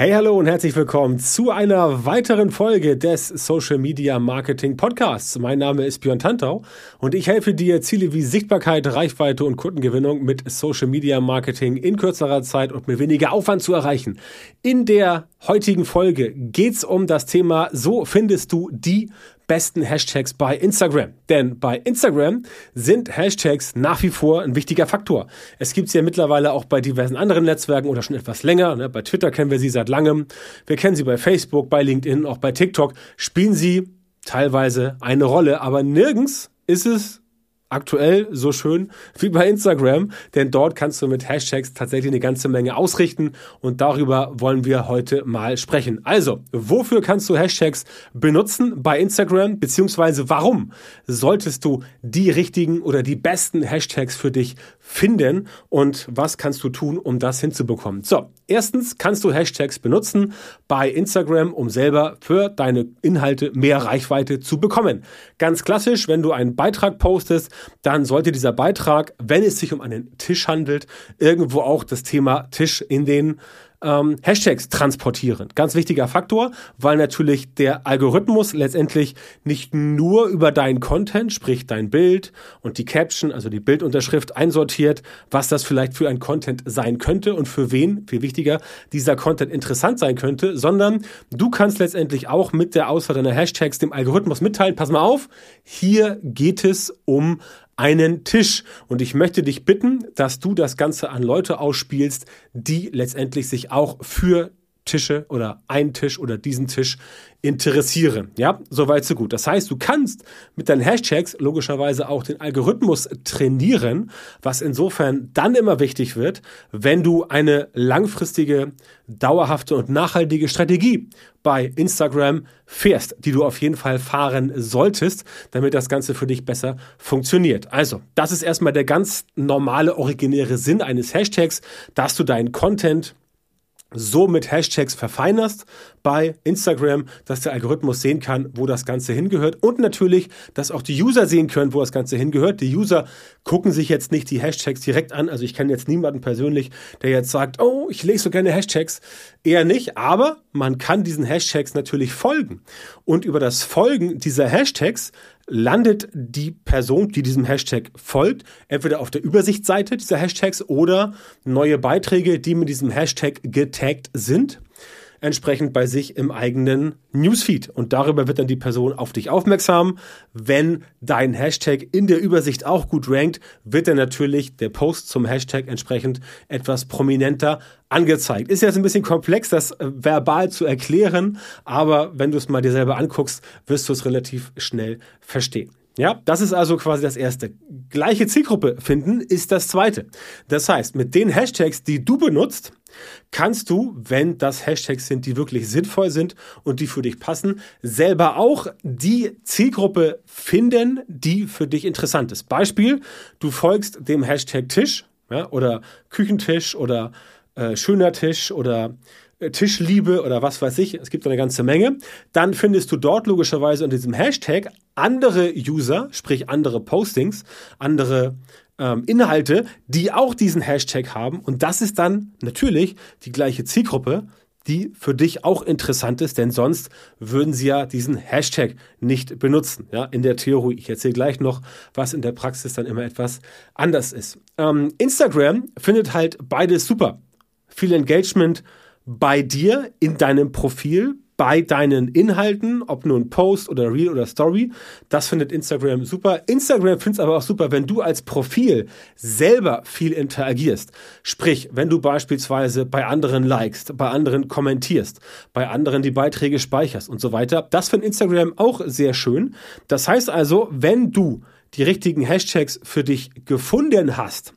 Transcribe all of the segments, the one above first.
Hey, hallo und herzlich willkommen zu einer weiteren Folge des Social Media Marketing Podcasts. Mein Name ist Björn Tantau und ich helfe dir, Ziele wie Sichtbarkeit, Reichweite und Kundengewinnung mit Social Media Marketing in kürzerer Zeit und mit weniger Aufwand zu erreichen. In der heutigen Folge geht's um das Thema, so findest du die besten Hashtags bei Instagram. Denn bei Instagram sind Hashtags nach wie vor ein wichtiger Faktor. Es gibt sie ja mittlerweile auch bei diversen anderen Netzwerken oder schon etwas länger. Ne? Bei Twitter kennen wir sie seit langem. Wir kennen sie bei Facebook, bei LinkedIn, auch bei TikTok. Spielen sie teilweise eine Rolle, aber nirgends ist es aktuell so schön wie bei Instagram, denn dort kannst du mit Hashtags tatsächlich eine ganze Menge ausrichten und darüber wollen wir heute mal sprechen. Also, wofür kannst du Hashtags benutzen bei Instagram, beziehungsweise warum solltest du die richtigen oder die besten Hashtags für dich finden und was kannst du tun, um das hinzubekommen? So, erstens kannst du Hashtags benutzen bei Instagram, um selber für deine Inhalte mehr Reichweite zu bekommen. Ganz klassisch, wenn du einen Beitrag postest, dann sollte dieser Beitrag, wenn es sich um einen Tisch handelt, irgendwo auch das Thema Tisch in den ähm, Hashtags transportieren. Ganz wichtiger Faktor, weil natürlich der Algorithmus letztendlich nicht nur über deinen Content, sprich dein Bild und die Caption, also die Bildunterschrift einsortiert, was das vielleicht für ein Content sein könnte und für wen, viel wichtiger, dieser Content interessant sein könnte, sondern du kannst letztendlich auch mit der Auswahl deiner Hashtags dem Algorithmus mitteilen, pass mal auf, hier geht es um einen Tisch. Und ich möchte dich bitten, dass du das Ganze an Leute ausspielst, die letztendlich sich auch für Tische oder einen Tisch oder diesen Tisch interessieren. Ja, soweit so gut. Das heißt, du kannst mit deinen Hashtags logischerweise auch den Algorithmus trainieren, was insofern dann immer wichtig wird, wenn du eine langfristige, dauerhafte und nachhaltige Strategie bei Instagram fährst, die du auf jeden Fall fahren solltest, damit das Ganze für dich besser funktioniert. Also, das ist erstmal der ganz normale, originäre Sinn eines Hashtags, dass du deinen Content so mit Hashtags verfeinerst bei Instagram, dass der Algorithmus sehen kann, wo das Ganze hingehört und natürlich, dass auch die User sehen können, wo das Ganze hingehört. Die User gucken sich jetzt nicht die Hashtags direkt an. Also ich kenne jetzt niemanden persönlich, der jetzt sagt, oh, ich lese so gerne Hashtags. Eher nicht, aber man kann diesen Hashtags natürlich folgen. Und über das Folgen dieser Hashtags landet die Person, die diesem Hashtag folgt, entweder auf der Übersichtsseite dieser Hashtags oder neue Beiträge, die mit diesem Hashtag getaggt sind entsprechend bei sich im eigenen Newsfeed. Und darüber wird dann die Person auf dich aufmerksam. Wenn dein Hashtag in der Übersicht auch gut rankt, wird dann natürlich der Post zum Hashtag entsprechend etwas prominenter angezeigt. Ist jetzt ein bisschen komplex, das äh, verbal zu erklären, aber wenn du es mal dir selber anguckst, wirst du es relativ schnell verstehen. Ja, das ist also quasi das erste. Gleiche Zielgruppe finden ist das zweite. Das heißt, mit den Hashtags, die du benutzt, kannst du, wenn das Hashtags sind, die wirklich sinnvoll sind und die für dich passen, selber auch die Zielgruppe finden, die für dich interessant ist. Beispiel, du folgst dem Hashtag Tisch ja, oder Küchentisch oder äh, schöner Tisch oder Tischliebe oder was weiß ich, es gibt eine ganze Menge, dann findest du dort logischerweise unter diesem Hashtag andere User, sprich andere Postings, andere ähm, Inhalte, die auch diesen Hashtag haben. Und das ist dann natürlich die gleiche Zielgruppe, die für dich auch interessant ist, denn sonst würden sie ja diesen Hashtag nicht benutzen. Ja, in der Theorie. Ich erzähle gleich noch, was in der Praxis dann immer etwas anders ist. Ähm, Instagram findet halt beides super. Viel Engagement bei dir in deinem Profil, bei deinen Inhalten, ob nun Post oder Reel oder Story. Das findet Instagram super. Instagram findet es aber auch super, wenn du als Profil selber viel interagierst. Sprich, wenn du beispielsweise bei anderen likest, bei anderen kommentierst, bei anderen die Beiträge speicherst und so weiter. Das findet Instagram auch sehr schön. Das heißt also, wenn du die richtigen Hashtags für dich gefunden hast,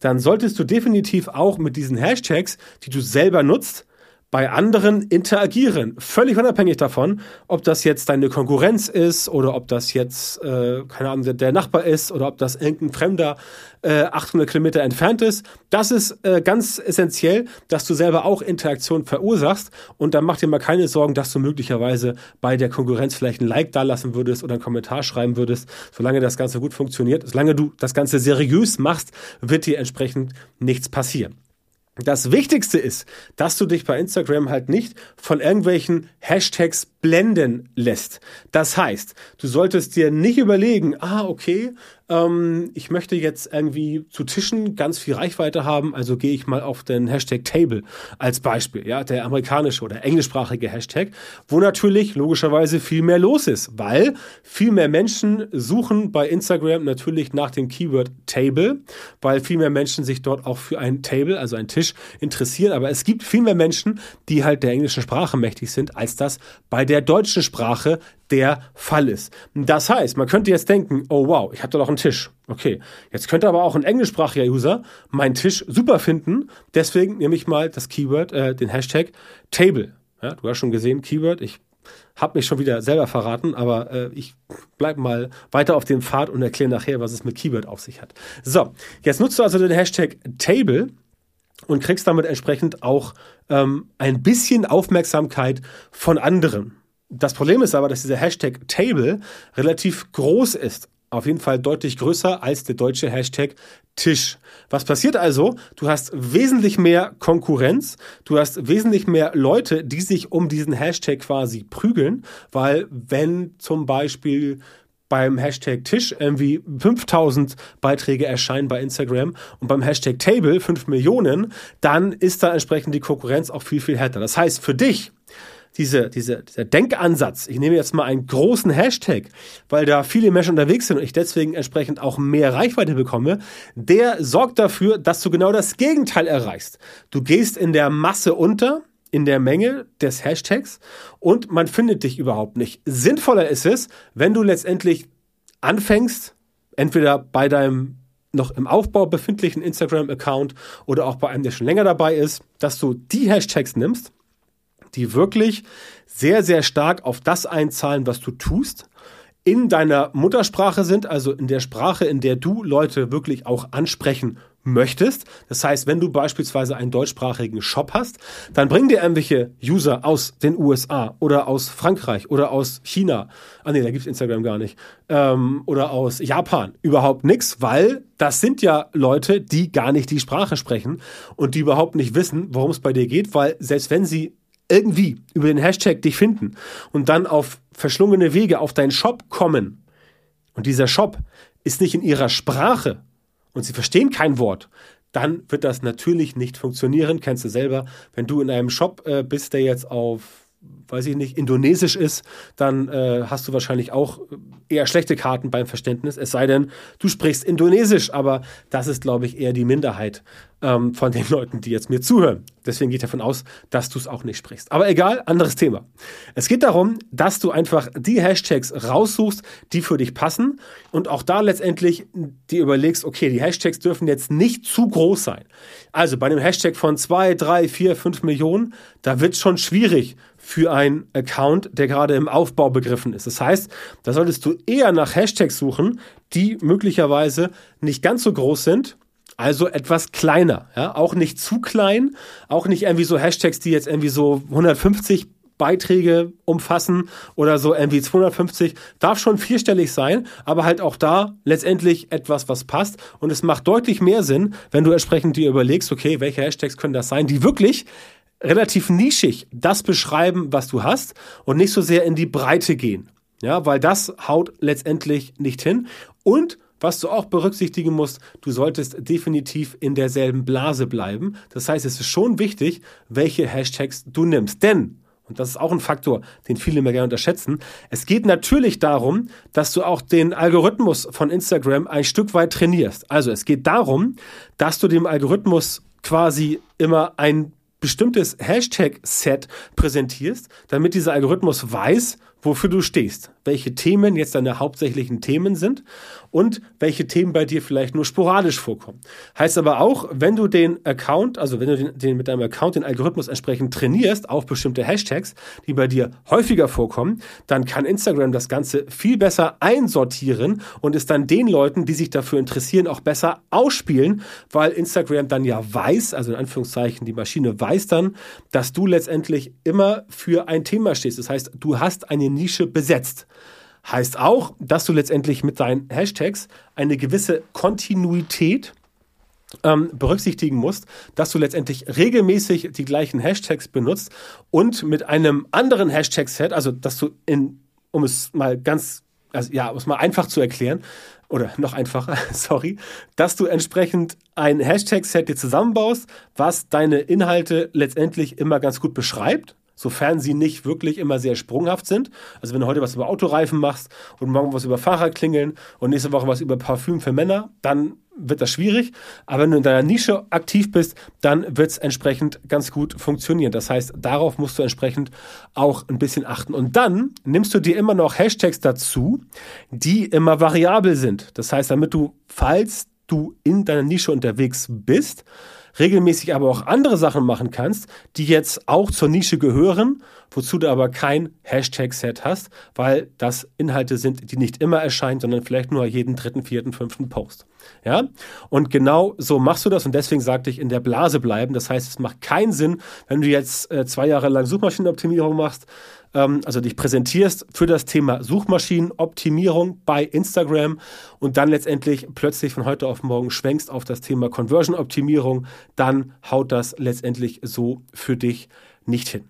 dann solltest du definitiv auch mit diesen Hashtags, die du selber nutzt, bei anderen interagieren. Völlig unabhängig davon, ob das jetzt deine Konkurrenz ist oder ob das jetzt, äh, keine Ahnung, der, Nachbar ist oder ob das irgendein Fremder äh, 800 Kilometer entfernt ist. Das ist äh, ganz essentiell, dass du selber auch Interaktion verursachst und dann mach dir mal keine Sorgen, dass du möglicherweise bei der Konkurrenz vielleicht ein Like dalassen würdest oder einen Kommentar schreiben würdest. Solange das Ganze gut funktioniert, solange du das Ganze seriös machst, wird dir entsprechend nichts passieren. Das Wichtigste ist, dass du dich bei Instagram halt nicht von irgendwelchen Hashtags blenden lässt. Das heißt, du solltest dir nicht überlegen, ah, okay, ähm, ich möchte jetzt irgendwie zu Tischen ganz viel Reichweite haben, also gehe ich mal auf den Hashtag Table als Beispiel, ja, der amerikanische oder englischsprachige Hashtag, wo natürlich logischerweise viel mehr los ist, weil viel mehr Menschen suchen bei Instagram natürlich nach dem Keyword Table, weil viel mehr Menschen sich dort auch für ein Table, also ein Tisch, interessieren. Aber es gibt viel mehr Menschen, die halt der englischen Sprache mächtig sind, als das bei der deutschen Sprache der Fall ist. Das heißt, man könnte jetzt denken, oh wow, ich habe da doch einen Tisch. Okay, jetzt könnte aber auch ein englischsprachiger User meinen Tisch super finden. Deswegen nehme ich mal das Keyword, äh, den Hashtag Table. Ja, du hast schon gesehen, Keyword. Ich habe mich schon wieder selber verraten, aber äh, ich bleibe mal weiter auf dem Pfad und erkläre nachher, was es mit Keyword auf sich hat. So, jetzt nutzt du also den Hashtag Table und kriegst damit entsprechend auch ähm, ein bisschen Aufmerksamkeit von anderen. Das Problem ist aber, dass dieser Hashtag Table relativ groß ist. Auf jeden Fall deutlich größer als der deutsche Hashtag Tisch. Was passiert also? Du hast wesentlich mehr Konkurrenz, du hast wesentlich mehr Leute, die sich um diesen Hashtag quasi prügeln, weil wenn zum Beispiel beim Hashtag Tisch irgendwie 5000 Beiträge erscheinen bei Instagram und beim Hashtag Table 5 Millionen, dann ist da entsprechend die Konkurrenz auch viel, viel härter. Das heißt, für dich diese, diese, dieser Denkansatz, ich nehme jetzt mal einen großen Hashtag, weil da viele Menschen unterwegs sind und ich deswegen entsprechend auch mehr Reichweite bekomme, der sorgt dafür, dass du genau das Gegenteil erreichst. Du gehst in der Masse unter, in der Menge des Hashtags und man findet dich überhaupt nicht. Sinnvoller ist es, wenn du letztendlich anfängst, entweder bei deinem noch im Aufbau befindlichen Instagram-Account oder auch bei einem, der schon länger dabei ist, dass du die Hashtags nimmst die wirklich sehr, sehr stark auf das einzahlen, was du tust, in deiner Muttersprache sind, also in der Sprache, in der du Leute wirklich auch ansprechen möchtest. Das heißt, wenn du beispielsweise einen deutschsprachigen Shop hast, dann bring dir irgendwelche User aus den USA oder aus Frankreich oder aus China. Ah nee, da gibt's Instagram gar nicht. Ähm, oder aus Japan. Überhaupt nichts, weil das sind ja Leute, die gar nicht die Sprache sprechen und die überhaupt nicht wissen, worum es bei dir geht, weil selbst wenn sie irgendwie über den Hashtag dich finden und dann auf verschlungene Wege auf deinen Shop kommen und dieser Shop ist nicht in ihrer Sprache und sie verstehen kein Wort, dann wird das natürlich nicht funktionieren. Kennst du selber, wenn du in einem Shop äh, bist, der jetzt auf weiß ich nicht, indonesisch ist, dann äh, hast du wahrscheinlich auch eher schlechte Karten beim Verständnis. Es sei denn, du sprichst Indonesisch, aber das ist, glaube ich, eher die Minderheit ähm, von den Leuten, die jetzt mir zuhören. Deswegen geht davon aus, dass du es auch nicht sprichst. Aber egal, anderes Thema. Es geht darum, dass du einfach die Hashtags raussuchst, die für dich passen und auch da letztendlich dir überlegst, okay, die Hashtags dürfen jetzt nicht zu groß sein. Also bei einem Hashtag von zwei, drei, vier, fünf Millionen, da wird es schon schwierig für einen Account, der gerade im Aufbau begriffen ist. Das heißt, da solltest du eher nach Hashtags suchen, die möglicherweise nicht ganz so groß sind, also etwas kleiner, ja, auch nicht zu klein, auch nicht irgendwie so Hashtags, die jetzt irgendwie so 150 Beiträge umfassen oder so irgendwie 250, darf schon vierstellig sein, aber halt auch da letztendlich etwas, was passt. Und es macht deutlich mehr Sinn, wenn du entsprechend dir überlegst, okay, welche Hashtags können das sein, die wirklich relativ nischig das beschreiben, was du hast und nicht so sehr in die Breite gehen. Ja, weil das haut letztendlich nicht hin. Und was du auch berücksichtigen musst, du solltest definitiv in derselben Blase bleiben. Das heißt, es ist schon wichtig, welche Hashtags du nimmst. Denn, und das ist auch ein Faktor, den viele mehr gerne unterschätzen, es geht natürlich darum, dass du auch den Algorithmus von Instagram ein Stück weit trainierst. Also es geht darum, dass du dem Algorithmus quasi immer ein bestimmtes Hashtag-Set präsentierst, damit dieser Algorithmus weiß, wofür du stehst, welche Themen jetzt deine hauptsächlichen Themen sind und welche Themen bei dir vielleicht nur sporadisch vorkommen. Heißt aber auch, wenn du den Account, also wenn du den, den mit deinem Account den Algorithmus entsprechend trainierst auf bestimmte Hashtags, die bei dir häufiger vorkommen, dann kann Instagram das Ganze viel besser einsortieren und es dann den Leuten, die sich dafür interessieren, auch besser ausspielen, weil Instagram dann ja weiß, also in Anführungszeichen die Maschine weiß dann, dass du letztendlich immer für ein Thema stehst. Das heißt, du hast eine Nische besetzt. Heißt auch, dass du letztendlich mit deinen Hashtags eine gewisse Kontinuität ähm, berücksichtigen musst, dass du letztendlich regelmäßig die gleichen Hashtags benutzt und mit einem anderen Hashtag-Set, also dass du in, um es mal ganz, also ja, um es mal einfach zu erklären, oder noch einfacher, sorry, dass du entsprechend ein Hashtag-Set dir zusammenbaust, was deine Inhalte letztendlich immer ganz gut beschreibt sofern sie nicht wirklich immer sehr sprunghaft sind. Also wenn du heute was über Autoreifen machst und morgen was über Fahrradklingeln und nächste Woche was über Parfüm für Männer, dann wird das schwierig. Aber wenn du in deiner Nische aktiv bist, dann wird es entsprechend ganz gut funktionieren. Das heißt, darauf musst du entsprechend auch ein bisschen achten. Und dann nimmst du dir immer noch Hashtags dazu, die immer variabel sind. Das heißt, damit du, falls du in deiner Nische unterwegs bist, regelmäßig aber auch andere Sachen machen kannst, die jetzt auch zur Nische gehören, wozu du aber kein Hashtag-Set hast, weil das Inhalte sind, die nicht immer erscheinen, sondern vielleicht nur jeden dritten, vierten, fünften Post. Ja? Und genau so machst du das und deswegen sagte ich in der Blase bleiben. Das heißt, es macht keinen Sinn, wenn du jetzt äh, zwei Jahre lang Suchmaschinenoptimierung machst, also dich präsentierst für das Thema Suchmaschinenoptimierung bei Instagram und dann letztendlich plötzlich von heute auf morgen schwenkst auf das Thema Conversion-Optimierung, dann haut das letztendlich so für dich nicht hin.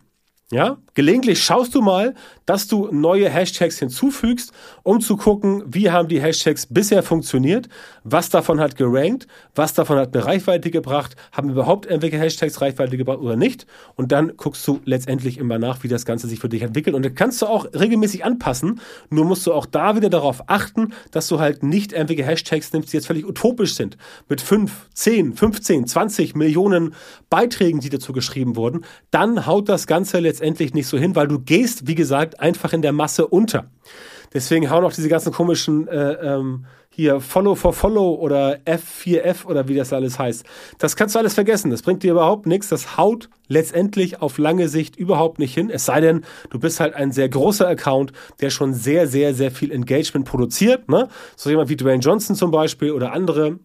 Ja, gelegentlich schaust du mal, dass du neue Hashtags hinzufügst, um zu gucken, wie haben die Hashtags bisher funktioniert, was davon hat gerankt, was davon hat eine Reichweite gebracht, haben überhaupt irgendwelche Hashtags Reichweite gebracht oder nicht. Und dann guckst du letztendlich immer nach, wie das Ganze sich für dich entwickelt. Und das kannst du auch regelmäßig anpassen. Nur musst du auch da wieder darauf achten, dass du halt nicht irgendwelche Hashtags nimmst, die jetzt völlig utopisch sind. Mit 5, 10, 15, 20 Millionen Beiträgen, die dazu geschrieben wurden. Dann haut das Ganze letztendlich nicht so hin, weil du gehst, wie gesagt, einfach in der Masse unter. Deswegen hauen auch diese ganzen komischen äh, ähm, hier Follow for Follow oder F4F oder wie das alles heißt. Das kannst du alles vergessen. Das bringt dir überhaupt nichts. Das haut letztendlich auf lange Sicht überhaupt nicht hin. Es sei denn, du bist halt ein sehr großer Account, der schon sehr, sehr, sehr viel Engagement produziert. Ne? So jemand wie Dwayne Johnson zum Beispiel oder andere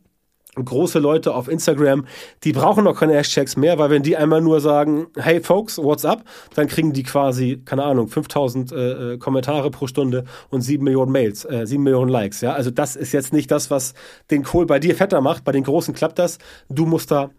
große Leute auf Instagram, die brauchen noch keine Hashtags mehr, weil wenn die einmal nur sagen, hey folks, what's up, dann kriegen die quasi, keine Ahnung, 5000 äh, äh, Kommentare pro Stunde und 7 Millionen Mails, äh, 7 Millionen Likes. Ja, also das ist jetzt nicht das, was den Kohl bei dir fetter macht. Bei den Großen klappt das. Du musst da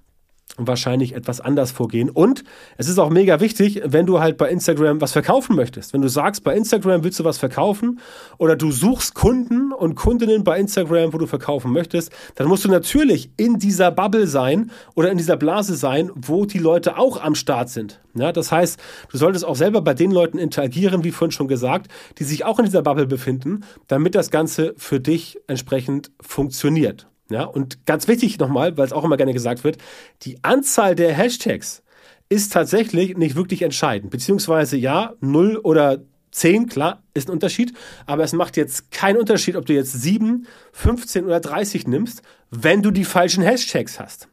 wahrscheinlich etwas anders vorgehen. Und es ist auch mega wichtig, wenn du halt bei Instagram was verkaufen möchtest. Wenn du sagst, bei Instagram willst du was verkaufen oder du suchst Kunden und Kundinnen bei Instagram, wo du verkaufen möchtest, dann musst du natürlich in dieser Bubble sein oder in dieser Blase sein, wo die Leute auch am Start sind. Ja, das heißt, du solltest auch selber bei den Leuten interagieren, wie vorhin schon gesagt, die sich auch in dieser Bubble befinden, damit das Ganze für dich entsprechend funktioniert. Ja, und ganz wichtig nochmal, weil es auch immer gerne gesagt wird, die Anzahl der Hashtags ist tatsächlich nicht wirklich entscheidend. Beziehungsweise ja, 0 oder 10, klar, ist ein Unterschied, aber es macht jetzt keinen Unterschied, ob du jetzt 7, 15 oder 30 nimmst, wenn du die falschen Hashtags hast.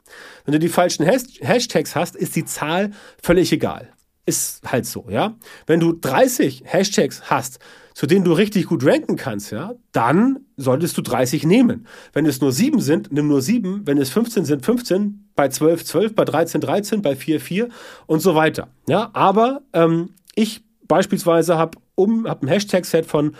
Wenn du die falschen Hashtags hast, ist die Zahl völlig egal. Ist halt so, ja. Wenn du 30 Hashtags hast, zu denen du richtig gut ranken kannst, ja, dann solltest du 30 nehmen. Wenn es nur 7 sind, nimm nur 7. Wenn es 15 sind, 15. Bei 12, 12. Bei 13, 13. Bei 4, 4 und so weiter. Ja, aber ähm, ich beispielsweise habe um, hab ein Hashtag-Set von,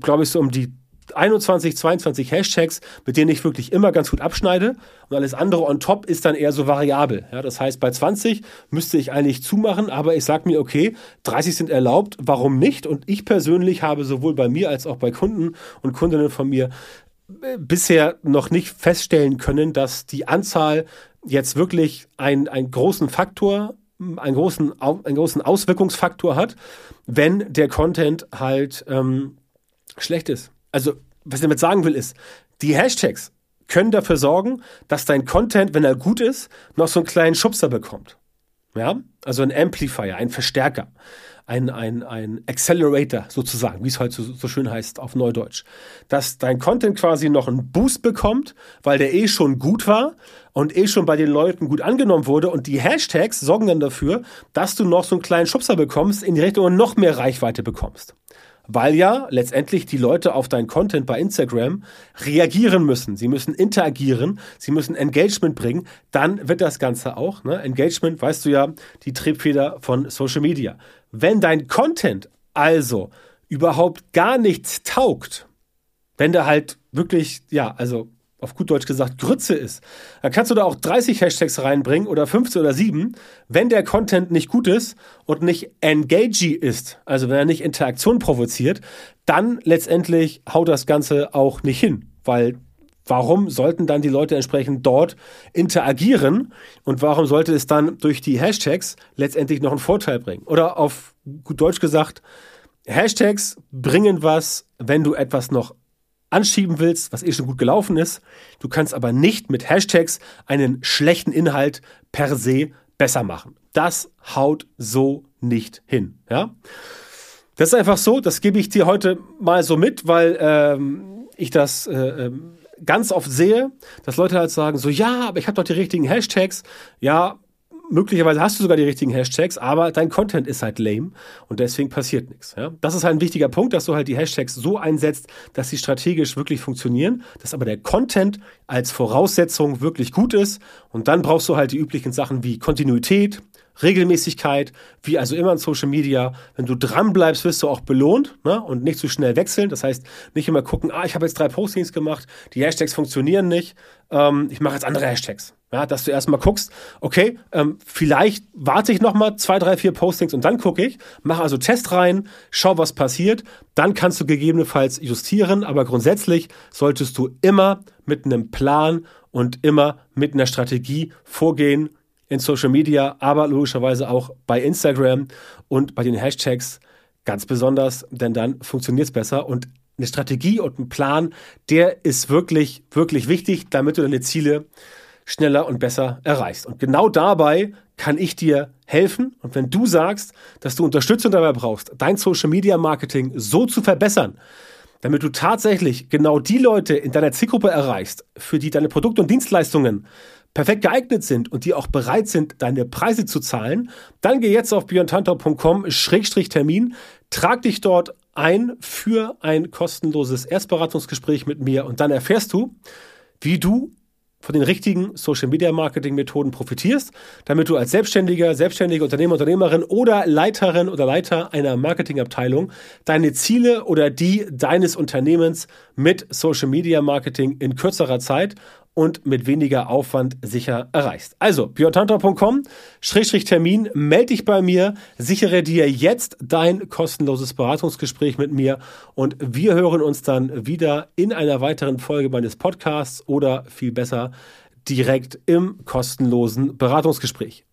glaube ich, so um die 21, 22 Hashtags, mit denen ich wirklich immer ganz gut abschneide. Und alles andere on top ist dann eher so variabel. Ja, das heißt, bei 20 müsste ich eigentlich zumachen, aber ich sage mir, okay, 30 sind erlaubt, warum nicht? Und ich persönlich habe sowohl bei mir als auch bei Kunden und Kundinnen von mir äh, bisher noch nicht feststellen können, dass die Anzahl jetzt wirklich ein, einen großen Faktor einen großen, einen großen Auswirkungsfaktor hat, wenn der Content halt ähm, schlecht ist also was ich damit sagen will, ist, die Hashtags können dafür sorgen, dass dein Content, wenn er gut ist, noch so einen kleinen Schubser bekommt. Ja, also ein Amplifier, ein Verstärker, ein, ein, ein Accelerator sozusagen, wie es heute so, so schön heißt auf Neudeutsch. Dass dein Content quasi noch einen Boost bekommt, weil der eh schon gut war und eh schon bei den Leuten gut angenommen wurde und die Hashtags sorgen dann dafür, dass du noch so einen kleinen Schubser bekommst in die Richtung und noch mehr Reichweite bekommst weil ja letztendlich die Leute auf dein Content bei Instagram reagieren müssen. Sie müssen interagieren, sie müssen Engagement bringen. Dann wird das Ganze auch. Ne? Engagement, weißt du ja, die Triebfeder von Social Media. Wenn dein Content also überhaupt gar nichts taugt, wenn der halt wirklich, ja, also auf gut Deutsch gesagt Grütze ist, dann kannst du da auch 30 Hashtags reinbringen oder 15 oder 7. Wenn der Content nicht gut ist und nicht engagey ist, also wenn er nicht Interaktion provoziert, dann letztendlich haut das Ganze auch nicht hin, weil warum sollten dann die Leute entsprechend dort interagieren und warum sollte es dann durch die Hashtags letztendlich noch einen Vorteil bringen? Oder auf gut Deutsch gesagt, Hashtags bringen was, wenn du etwas noch anschieben willst, was eh schon gut gelaufen ist. Du kannst aber nicht mit Hashtags einen schlechten Inhalt per se besser machen. Das haut so nicht hin. Ja? Das ist einfach so, das gebe ich dir heute mal so mit, weil ähm, ich das äh, ähm, ganz oft sehe, dass Leute halt sagen, so ja, aber ich habe doch die richtigen Hashtags. Ja, möglicherweise hast du sogar die richtigen Hashtags, aber dein Content ist halt lame und deswegen passiert nichts. Ja? Das ist halt ein wichtiger Punkt, dass du halt die Hashtags so einsetzt, dass sie strategisch wirklich funktionieren, dass aber der Content als Voraussetzung wirklich gut ist und dann brauchst du halt die üblichen Sachen wie Kontinuität, Regelmäßigkeit, wie also immer in Social Media. Wenn du dran bleibst, wirst du auch belohnt ne? und nicht zu schnell wechseln. Das heißt, nicht immer gucken, ah, ich habe jetzt drei Postings gemacht, die Hashtags funktionieren nicht, ähm, ich mache jetzt andere Hashtags. Ja, dass du erstmal guckst, okay, ähm, vielleicht warte ich nochmal zwei, drei, vier Postings und dann gucke ich, mache also Test rein, schau, was passiert. Dann kannst du gegebenenfalls justieren, aber grundsätzlich solltest du immer mit einem Plan und immer mit einer Strategie vorgehen, in Social Media, aber logischerweise auch bei Instagram und bei den Hashtags ganz besonders, denn dann funktioniert es besser und eine Strategie und ein Plan, der ist wirklich, wirklich wichtig, damit du deine Ziele schneller und besser erreichst. Und genau dabei kann ich dir helfen. Und wenn du sagst, dass du Unterstützung dabei brauchst, dein Social Media Marketing so zu verbessern, damit du tatsächlich genau die Leute in deiner Zielgruppe erreichst, für die deine Produkte und Dienstleistungen perfekt geeignet sind und die auch bereit sind, deine Preise zu zahlen, dann geh jetzt auf björntantau.com-termin, trag dich dort ein für ein kostenloses Erstberatungsgespräch mit mir und dann erfährst du, wie du von den richtigen Social Media Marketing Methoden profitierst, damit du als Selbstständiger, selbstständige Unternehmer, Unternehmerin oder Leiterin oder Leiter einer Marketingabteilung deine Ziele oder die deines Unternehmens mit Social Media Marketing in kürzerer Zeit und mit weniger Aufwand sicher erreichst. Also, björntantor.com, Schrägstrich Termin, melde dich bei mir, sichere dir jetzt dein kostenloses Beratungsgespräch mit mir und wir hören uns dann wieder in einer weiteren Folge meines Podcasts oder viel besser direkt im kostenlosen Beratungsgespräch.